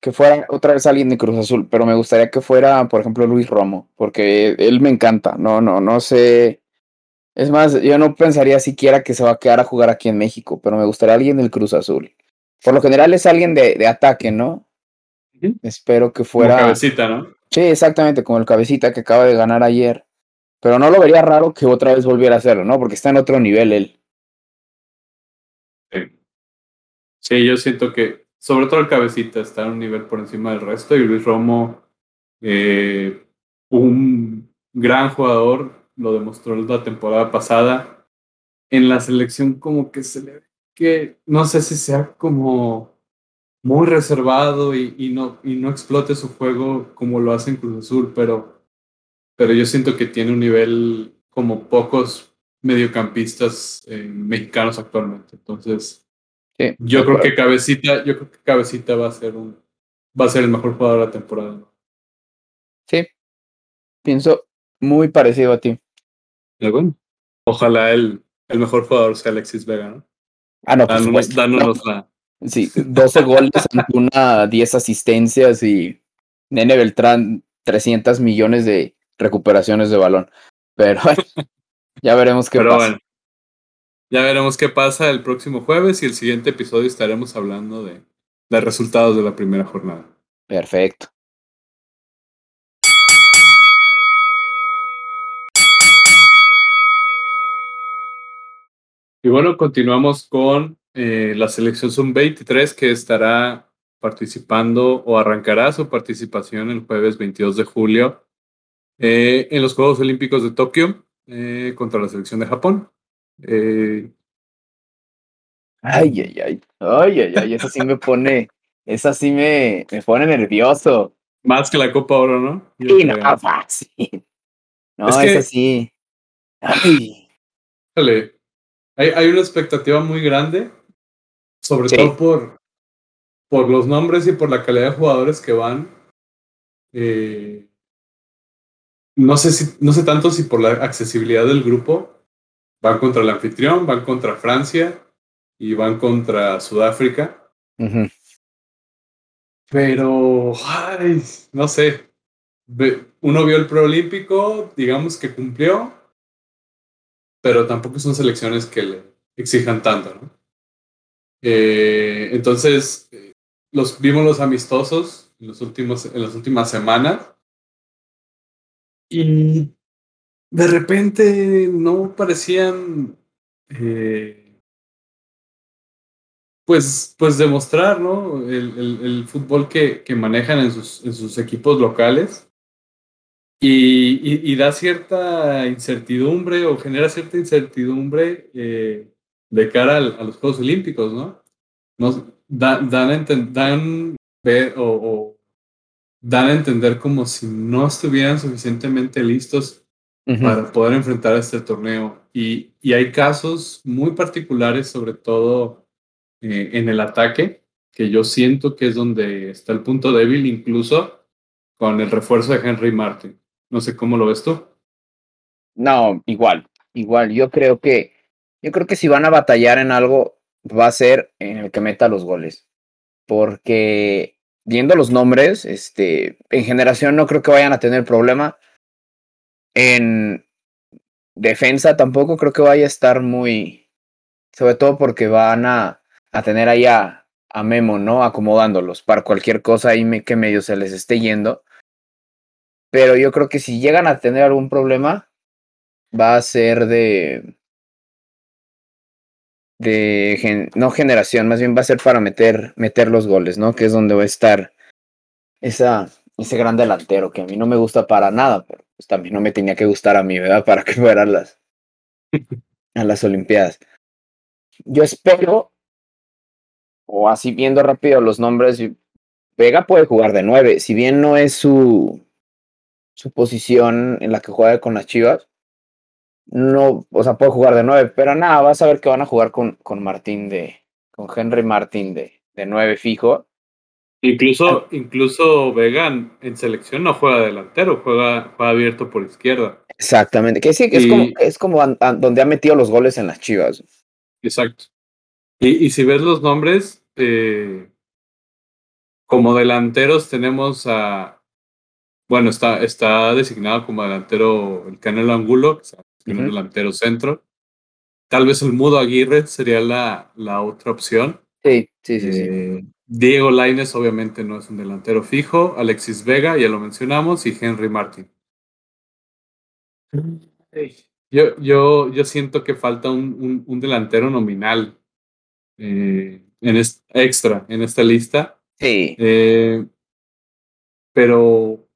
que fuera otra vez alguien de Cruz Azul, pero me gustaría que fuera, por ejemplo, Luis Romo, porque él me encanta. No, no, no sé. Es más, yo no pensaría siquiera que se va a quedar a jugar aquí en México, pero me gustaría alguien del Cruz Azul. Por lo general es alguien de, de ataque, ¿no? Espero que fuera. Como cabecita, ¿no? Sí, exactamente, como el cabecita que acaba de ganar ayer. Pero no lo vería raro que otra vez volviera a hacerlo, ¿no? Porque está en otro nivel él. Sí. Yo siento que sobre todo el cabecita está en un nivel por encima del resto y Luis Romo, eh, un gran jugador, lo demostró la temporada pasada. En la selección como que se le ve que no sé si sea como muy reservado y, no, y no explote su juego como lo hace en Cruz Azul, pero, pero yo siento que tiene un nivel como pocos mediocampistas eh, mexicanos actualmente. Entonces, yo creo que Cabecita, yo creo que Cabecita va a ser un, va a ser el mejor jugador de la temporada. Sí, pienso muy parecido a ti. Bueno, ojalá el, el mejor jugador sea Alexis Vega, ¿no? Ah, no, pues dándonos, la. Sí, 12 goles, una 10 asistencias y Nene Beltrán 300 millones de recuperaciones de balón. Pero ya veremos qué Pero pasa. bueno, ya veremos qué pasa el próximo jueves y el siguiente episodio estaremos hablando de, de resultados de la primera jornada. Perfecto. Y bueno, continuamos con eh, la selección Sub-23 que estará participando o arrancará su participación el jueves 22 de julio eh, en los Juegos Olímpicos de Tokio eh, contra la selección de Japón. Ay, ay, ay. Ay, ay, ay. Esa sí me pone. Esa sí me, me pone nervioso. más que la Copa Oro, ¿no? Yo Sí, no, fácil. No, Es que- sí. Ay. Híjole, hay, hay una expectativa muy grande, sobre Sí. todo por, por los nombres y por la calidad de jugadores que van. Eh, no, sé si, no sé tanto si por la accesibilidad del grupo. Van contra el anfitrión, van contra Francia y van contra Sudáfrica. Pero, ay, no sé. Uno vio el preolímpico, digamos que cumplió, pero tampoco son selecciones que le exijan tanto, ¿no? Eh, entonces, eh, los vimos los amistosos en, los últimos, en las últimas semanas y de repente no parecían eh, pues, pues demostrar ¿no? el, el- fútbol que, que manejan en sus, en sus equipos locales y, y- da cierta incertidumbre o genera cierta incertidumbre de cara al- a los Juegos Olímpicos, ¿no? Nos da- dan, enten- dan ver o, o dan a entender como si no estuvieran suficientemente listos Ujú. para poder enfrentar este torneo. Y, y hay casos muy particulares, sobre todo eh, en el ataque, que yo siento que es donde está el punto débil, incluso con el refuerzo de Henry Martin. No sé cómo lo ves tú. No, igual, igual. Yo creo que, yo creo que si van a batallar en algo, va a ser en el que meta los goles. Porque viendo los nombres, este, en generación no creo que vayan a tener problema. En defensa tampoco creo que vaya a estar muy, sobre todo porque van a, a tener ahí a, a Memo, ¿no? Acomodándolos para cualquier cosa ahí me- que medio se les esté yendo. Pero yo creo que si llegan a tener algún problema, va a ser de. De no generación, más bien va a ser para meter, meter los goles, ¿no? Que es donde va a estar esa, ese gran delantero que a mí no me gusta para nada, pero pues también no me tenía que gustar a mí, ¿verdad? Para que fueran las, a las Olimpiadas. Yo espero, o así viendo rápido los nombres, Vega puede jugar de nueve, si bien no es su, su posición en la que juega con las Chivas, no, o sea, puede jugar de nueve, pero nada, vas a ver que van a jugar con, con Martín de, con Henry Martín de, de nueve fijo. Incluso, incluso Vegan en selección no juega delantero, juega, juega abierto por izquierda. Exactamente, que sí, que es como, es como an- an- donde ha metido los goles en las Chivas. Exacto. Y, y si ves los nombres, eh, como delanteros tenemos a, bueno, está, está designado como delantero el Canelo Angulo, que Ujú. delantero centro. Tal vez el Mudo Aguirre sería la, la otra opción. Sí, sí, sí, sí. Eh, Diego Laines obviamente no es un delantero fijo, Alexis Vega, ya lo mencionamos, y Henry Martin. Yo, yo, yo siento que falta un, un- un delantero nominal eh, en es- extra en esta lista. Sí, Eh, pero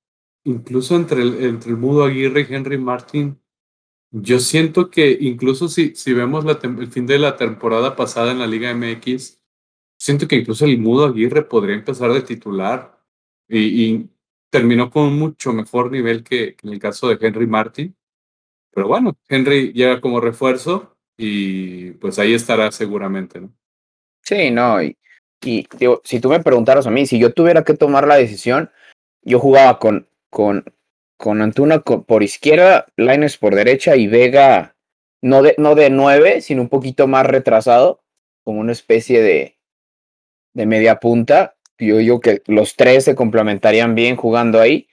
incluso entre el, entre el Mudo Aguirre y Henry Martin, yo siento que incluso si, si vemos el fin de la temporada pasada en la Liga MX, siento que incluso el Mudo Aguirre podría empezar de titular y, terminó con un mucho mejor nivel que, que en el caso de Henry Martin. Pero bueno, Henry llega como refuerzo y pues ahí estará seguramente, ¿no? sí, no. Y, y digo, si tú me preguntaras a mí, si yo tuviera que tomar la decisión, yo jugaba con, con, con Antuna por izquierda, Laines por derecha y Vega no de, no de nueve, sino un poquito más retrasado, como una especie de, de media punta. yo digo que los tres se complementarían bien jugando ahí.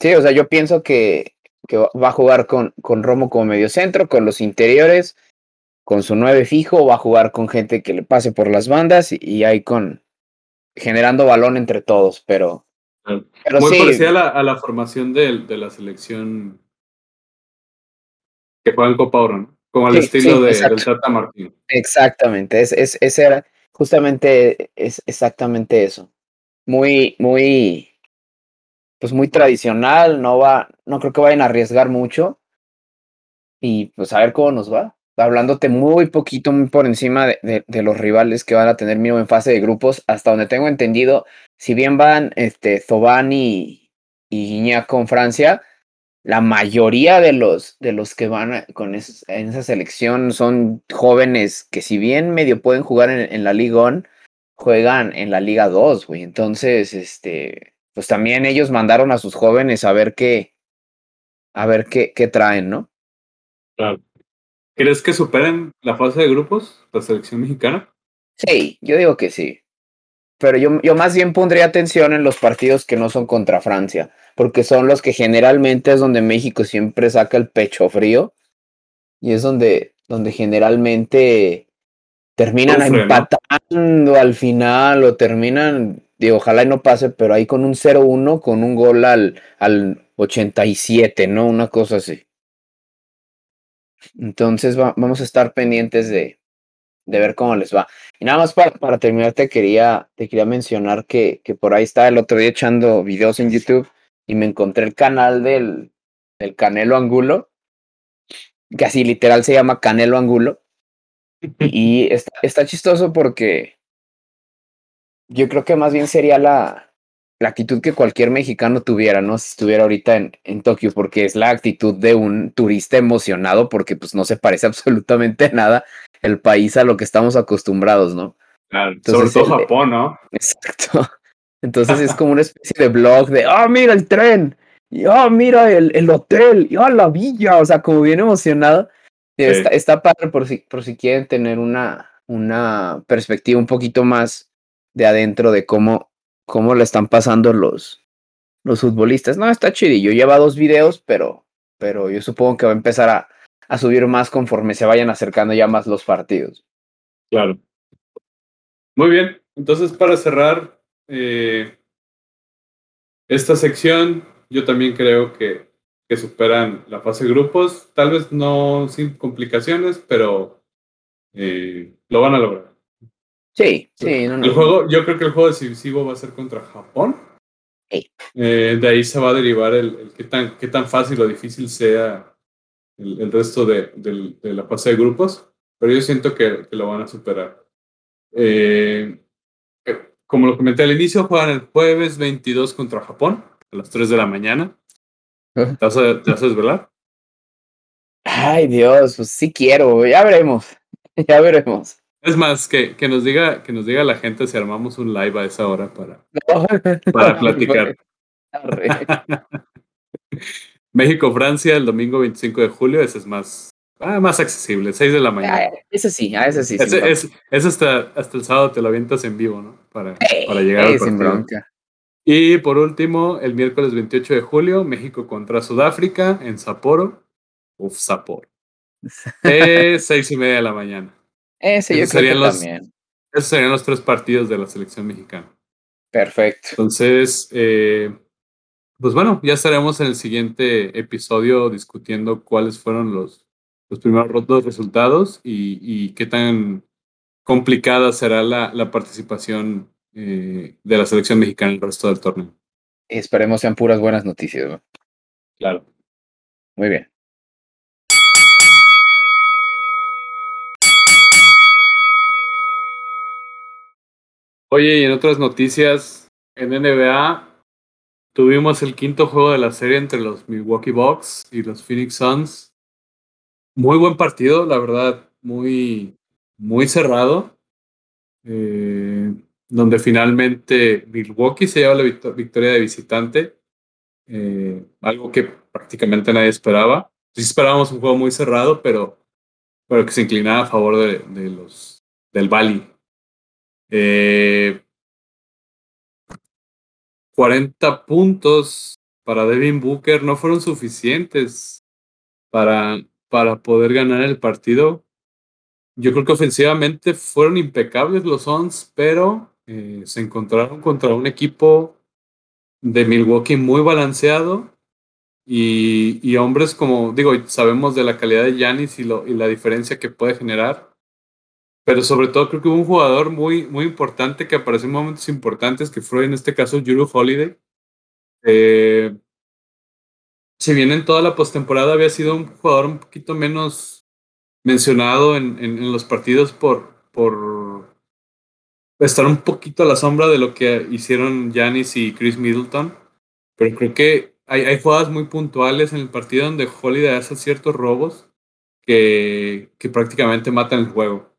Sí, o sea, yo pienso que, que va a jugar con, con Romo como medio centro, con los interiores, con su nueve fijo, va a jugar con gente que le pase por las bandas y, y ahí con generando balón entre todos, pero, pero muy parecida a la, a la formación de, de, la selección que juega en Copa Oro, ¿no? Como al estilo de, del Tata Martín. Exactamente, es, es, ese era justamente es exactamente eso. Muy, muy, pues muy tradicional, no va, no creo que vayan a arriesgar mucho. Y pues a ver cómo nos va. Hablándote muy poquito, muy por encima de, de, los rivales que van a tener mínimo en fase de grupos, hasta donde tengo entendido, si bien van este Zobán y, y con Francia, la mayoría de los, de los que van con en esa selección son jóvenes que si bien medio pueden jugar en, en la Liga On, juegan en la Liga 2, güey. Entonces, este, pues también ellos mandaron a sus jóvenes a ver qué, a ver qué, qué traen, ¿no? Claro. ¿Crees que superen la fase de grupos, la selección mexicana? Sí, yo digo que sí. Pero yo, yo más bien pondría atención en los partidos que no son contra Francia porque son los que generalmente es donde México siempre saca el pecho frío y es donde, donde generalmente terminan empatando ¿no? al final o terminan, digo, ojalá y no pase, pero ahí con un 0-1, con un gol al, al 87, ¿no? Una cosa así. Entonces va, vamos a estar pendientes de, de ver cómo les va. Y nada más para, para terminar, te quería, te quería mencionar que, que por ahí estaba el otro día echando videos en YouTube y me encontré el canal del, del Canelo Angulo, que así literal se llama Canelo Angulo. Y está, está chistoso porque yo creo que más bien sería la, la actitud que cualquier mexicano tuviera, ¿no? Si estuviera ahorita en, en Tokio, porque es la actitud de un turista emocionado, porque pues no se parece absolutamente nada el país a lo que estamos acostumbrados, ¿no? Claro, Entonces, sobre todo el, Japón, ¿no? Exacto. Entonces es como una especie de blog de, ah, oh, mira el tren, y ah, oh, mira el, el hotel, y ah, oh, la villa, o sea, como bien emocionado. Sí. Está, está padre por si, por si quieren tener una, una perspectiva un poquito más de adentro de cómo, cómo le están pasando los, los futbolistas. No, está chidillo. Lleva dos videos, pero, pero yo supongo que va a empezar a, a subir más conforme se vayan acercando ya más los partidos. Claro. Muy bien. Entonces, para cerrar, eh, esta sección yo también creo que, que, superan la fase de grupos, tal vez no sin complicaciones, pero eh, lo van a lograr. Sí, sí. No, el no. juego, yo creo que el juego decisivo va a ser contra Japón. Sí. Eh, de ahí se va a derivar el, el qué, tan, qué tan fácil o difícil sea el, el resto de, de, de, la fase de grupos, pero yo siento que, que lo van a superar. Eh, como lo comenté al inicio, juegan el jueves 22 contra Japón, a las 3 de la mañana. ¿Te vas a, te vas a desvelar? Ay, Dios, pues sí quiero, ya veremos, ya veremos. Es más, que, que, nos diga, que nos diga la gente si armamos un live a esa hora para, para platicar. México-Francia el domingo 25 de julio, ese es más, Ah, más accesible, 6 de la mañana. Ah, ese sí, ah, ese sí. Ese, sí, es, es, hasta, hasta el sábado te lo avientas en vivo, ¿no? Para, hey, para llegar hey, al. Y por último, el miércoles 28 de julio, México contra Sudáfrica en Sapporo. Uf, Sapporo. Eh, seis y media de la mañana. Ese yo creo que los, también. Esos serían los tres partidos de la selección mexicana. Perfecto. Entonces, eh, pues bueno, ya estaremos en el siguiente episodio discutiendo cuáles fueron los, los primeros dos resultados y, y, qué tan complicada será la, la participación eh, de la selección mexicana en el resto del torneo. Esperemos sean puras buenas noticias. ¿no? Claro. Muy bien. Oye, y en otras noticias, en NBA tuvimos el quinto juego de la serie entre los Milwaukee Bucks y los Phoenix Suns. Muy buen partido, la verdad, muy, muy cerrado. Eh, donde finalmente Milwaukee se lleva la victoria de visitante, eh, algo que prácticamente nadie esperaba. Sí esperábamos un juego muy cerrado, pero, pero que se inclinaba a favor de, de los, del Bali. Eh, 40 puntos para Devin Booker no fueron suficientes para, para poder ganar el partido. Yo creo que ofensivamente fueron impecables los Suns, pero eh, se encontraron contra un equipo de Milwaukee muy balanceado y, y, hombres como, digo, sabemos de la calidad de Giannis y, lo, y la diferencia que puede generar, pero sobre todo creo que hubo un jugador muy, muy importante que apareció en momentos importantes, que fue en este caso Juru Holiday. Eh, si bien en toda la postemporada había sido un jugador un poquito menos mencionado en, en, en los partidos por, por estar un poquito a la sombra de lo que hicieron Giannis y Chris Middleton, pero creo que hay, hay jugadas muy puntuales en el partido donde Holiday hace ciertos robos que, que prácticamente matan el juego.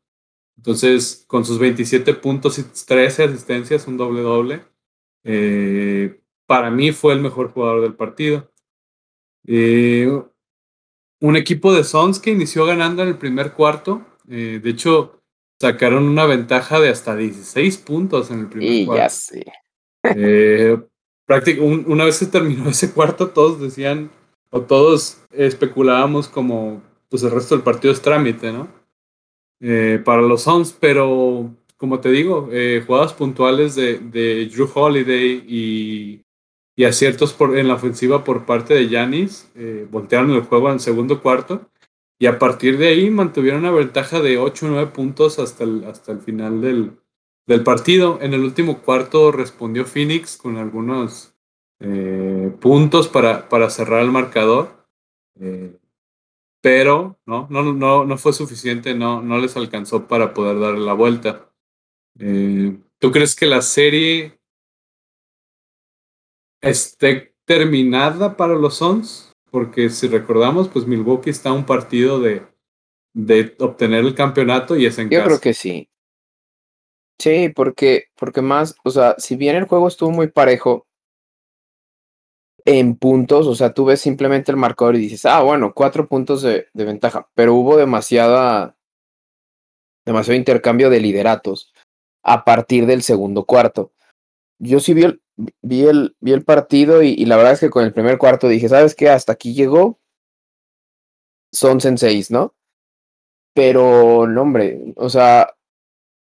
Entonces, con sus 27 puntos y 13 asistencias, un doble doble, eh, para mí fue el mejor jugador del partido. Eh, un equipo de Suns que inició ganando en el primer cuarto. Eh, de hecho, sacaron una ventaja de hasta 16 puntos en el primer Y cuarto. ya sé. Eh, un- una vez se terminó ese cuarto, todos decían, o todos especulábamos como, pues el resto del partido es trámite, ¿no? Eh, para los Suns, pero como te digo, eh, jugadas puntuales de, de Drew Holiday y, y aciertos en la ofensiva por parte de Giannis eh, voltearon el juego en segundo cuarto y a partir de ahí mantuvieron una ventaja de 8 o 9 puntos hasta el, hasta el final del, del partido. En el último cuarto respondió Phoenix con algunos eh, puntos para, para cerrar el marcador. Pero no, no, no, no fue suficiente, no, no les alcanzó para poder darle la vuelta. Eh, ¿Tú crees que la serie esté terminada para los Suns? Porque si recordamos, pues Milwaukee está a un partido de, de obtener el campeonato y es en Yo casa. creo que sí. Sí, porque, porque más, o sea, si bien el juego estuvo muy parejo en puntos, o sea, tú ves simplemente el marcador y dices, ah, bueno, cuatro puntos de, ventaja, pero hubo demasiada, demasiado intercambio de lideratos a partir del segundo cuarto. Yo sí vi el, vi el, vi el partido y, y la verdad es que con el primer cuarto dije, ¿sabes qué? Hasta aquí llegó. Son en seis, ¿no? Pero, no, hombre, o sea,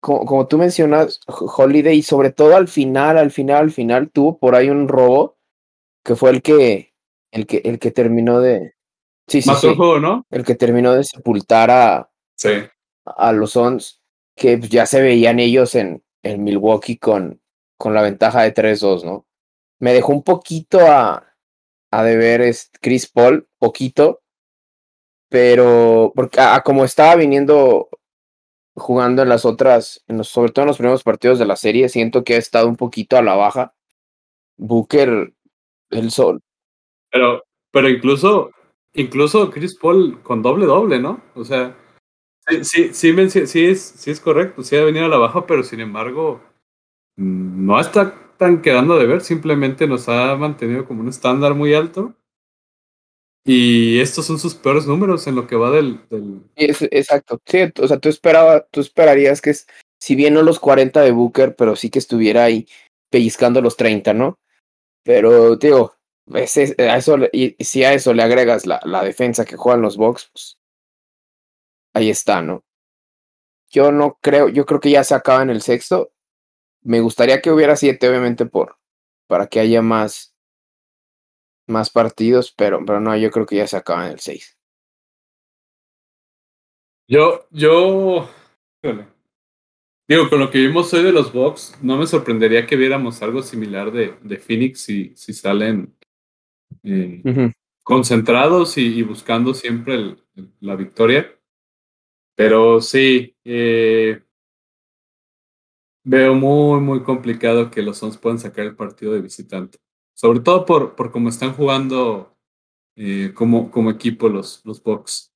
como, como tú mencionas, Ho- Holiday, sobre todo al final, al final, al final, tuvo por ahí un robo que fue el que, el que, el que terminó de. Sí, sí, Mató sí. el juego, ¿no? El que terminó de sepultar a, Sí. a los Suns, que pues, ya se veían ellos en, en Milwaukee con, con la ventaja de 3-2, ¿no? Me dejó un poquito a, a deber es Chris Paul, poquito, pero porque a, a como estaba viniendo jugando en las otras, en los, sobre todo en los primeros partidos de la serie, siento que ha estado un poquito a la baja. Booker, el sol. Pero, pero incluso, incluso Chris Paul con doble doble, ¿no? O sea, sí, sí, sí, sí es, sí es correcto, sí ha venido a la baja, pero sin embargo, no está tan quedando de ver, simplemente nos ha mantenido como un estándar muy alto. Y estos son sus peores números en lo que va del, del Es, exacto. Sí, o sea, tú esperaba, tú esperarías que es, si bien no los 40 de Booker, pero sí que estuviera ahí pellizcando los 30, ¿no? Pero, ese, a eso, y, si a eso le agregas la, la defensa que juegan los Bucks, pues ahí está, ¿no? Yo no creo, yo creo que ya se acaba en el sexto. Me gustaría que hubiera siete, obviamente, por, para que haya más, más partidos, pero, pero no, yo creo que ya se acaba en el seis. Yo, yo. Digo, con lo que vimos hoy de los Bucks, no me sorprendería que viéramos algo similar de, de Phoenix si, si salen eh, concentrados y, y buscando siempre el- el- la victoria. Pero sí, eh, veo muy, muy complicado que los Suns puedan sacar el partido de visitante. Sobre todo por, por cómo están jugando eh, como, como equipo los, los Bucks.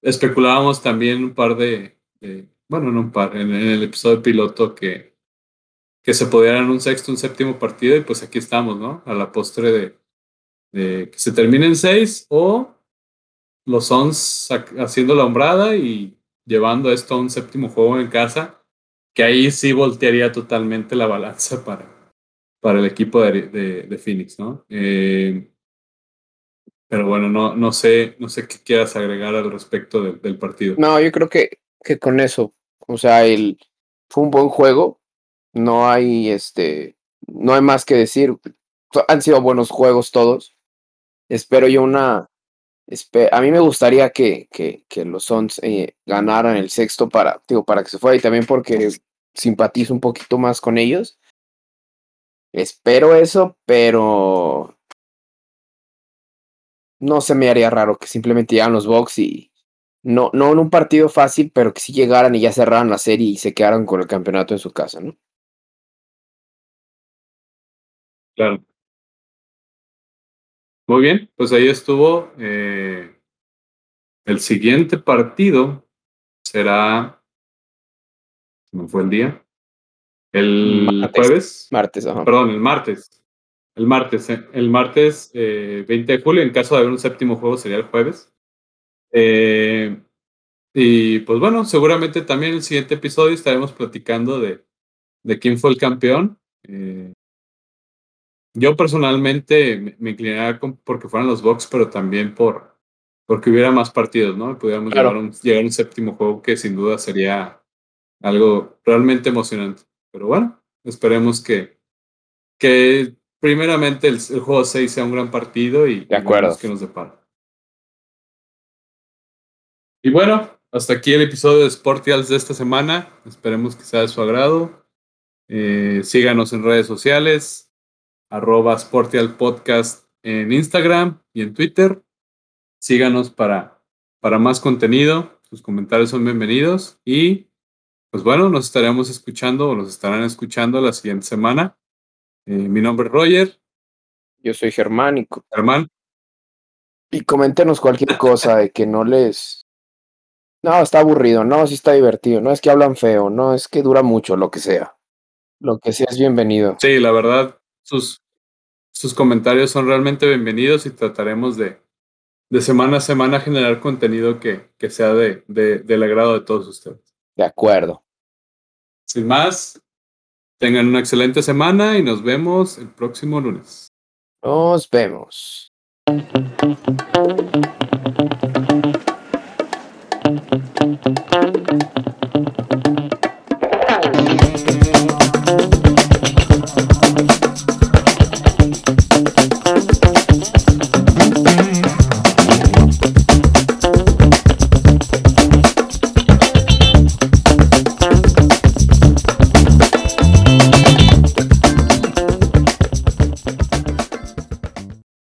Especulábamos también un par de, de- bueno, no un par, en, en el episodio piloto que, que se podía dar un sexto, un séptimo partido y pues aquí estamos, ¿no? A la postre de, que se termine en seis o los Suns haciendo la hombrada y llevando esto a un séptimo juego en casa, que ahí sí voltearía totalmente la balanza para, para el equipo de, de, Phoenix, ¿no? Eh, pero bueno, no, no sé, no sé qué quieras agregar al respecto del partido. No, yo creo que, que con eso, o sea, el, fue un buen juego. No hay este, no hay más que decir. Han sido buenos juegos todos. Espero yo una. A mí me gustaría que, que, los Suns eh, ganaran el sexto para, digo, para que se fuera y también porque simpatizo un poquito más con ellos. Espero eso, pero no se me haría raro que simplemente llegan los Bucks y no, no en un partido fácil, pero que si llegaran y ya cerraran la serie y se quedaran con el campeonato en su casa, ¿no? Claro. Muy bien, pues ahí estuvo. Eh, el siguiente partido será. ¿Cómo fue el día? El jueves. Martes, Perdón, el martes. El martes, eh, el martes 20 eh, de julio, en caso de haber un séptimo juego, sería el jueves. Eh, y pues bueno, seguramente también en el siguiente episodio estaremos platicando de, de quién fue el campeón. Eh, yo personalmente me, inclinaría porque fueran los Bucks, pero también por porque hubiera más partidos, ¿no? Pudiéramos llegar, a un séptimo juego que sin duda sería algo realmente emocionante. Pero bueno, esperemos que, que primeramente el, juego 6 sea un gran partido y, de acuerdo. que nos depara. Y bueno, hasta aquí el episodio de Sportials de esta semana. Esperemos que sea de su agrado. Eh, síganos en redes sociales, arroba Sportial Podcast en Instagram y en Twitter. Síganos para, para más contenido. Sus comentarios son bienvenidos. Y pues bueno, nos estaremos escuchando o nos estarán escuchando la siguiente semana. Eh, mi nombre es Roger. Yo soy Germán. Germán. Y coméntenos cualquier cosa de que no les no, está aburrido, no, sí está divertido, no es que hablan feo, no es que dura mucho, lo que sea. Lo que sea es bienvenido. Sí, la verdad, sus, sus comentarios son realmente bienvenidos y trataremos de, de semana a semana generar contenido que, que sea de, de, del agrado de todos ustedes. De acuerdo. Sin más, tengan una excelente semana y nos vemos el próximo lunes. Nos vemos.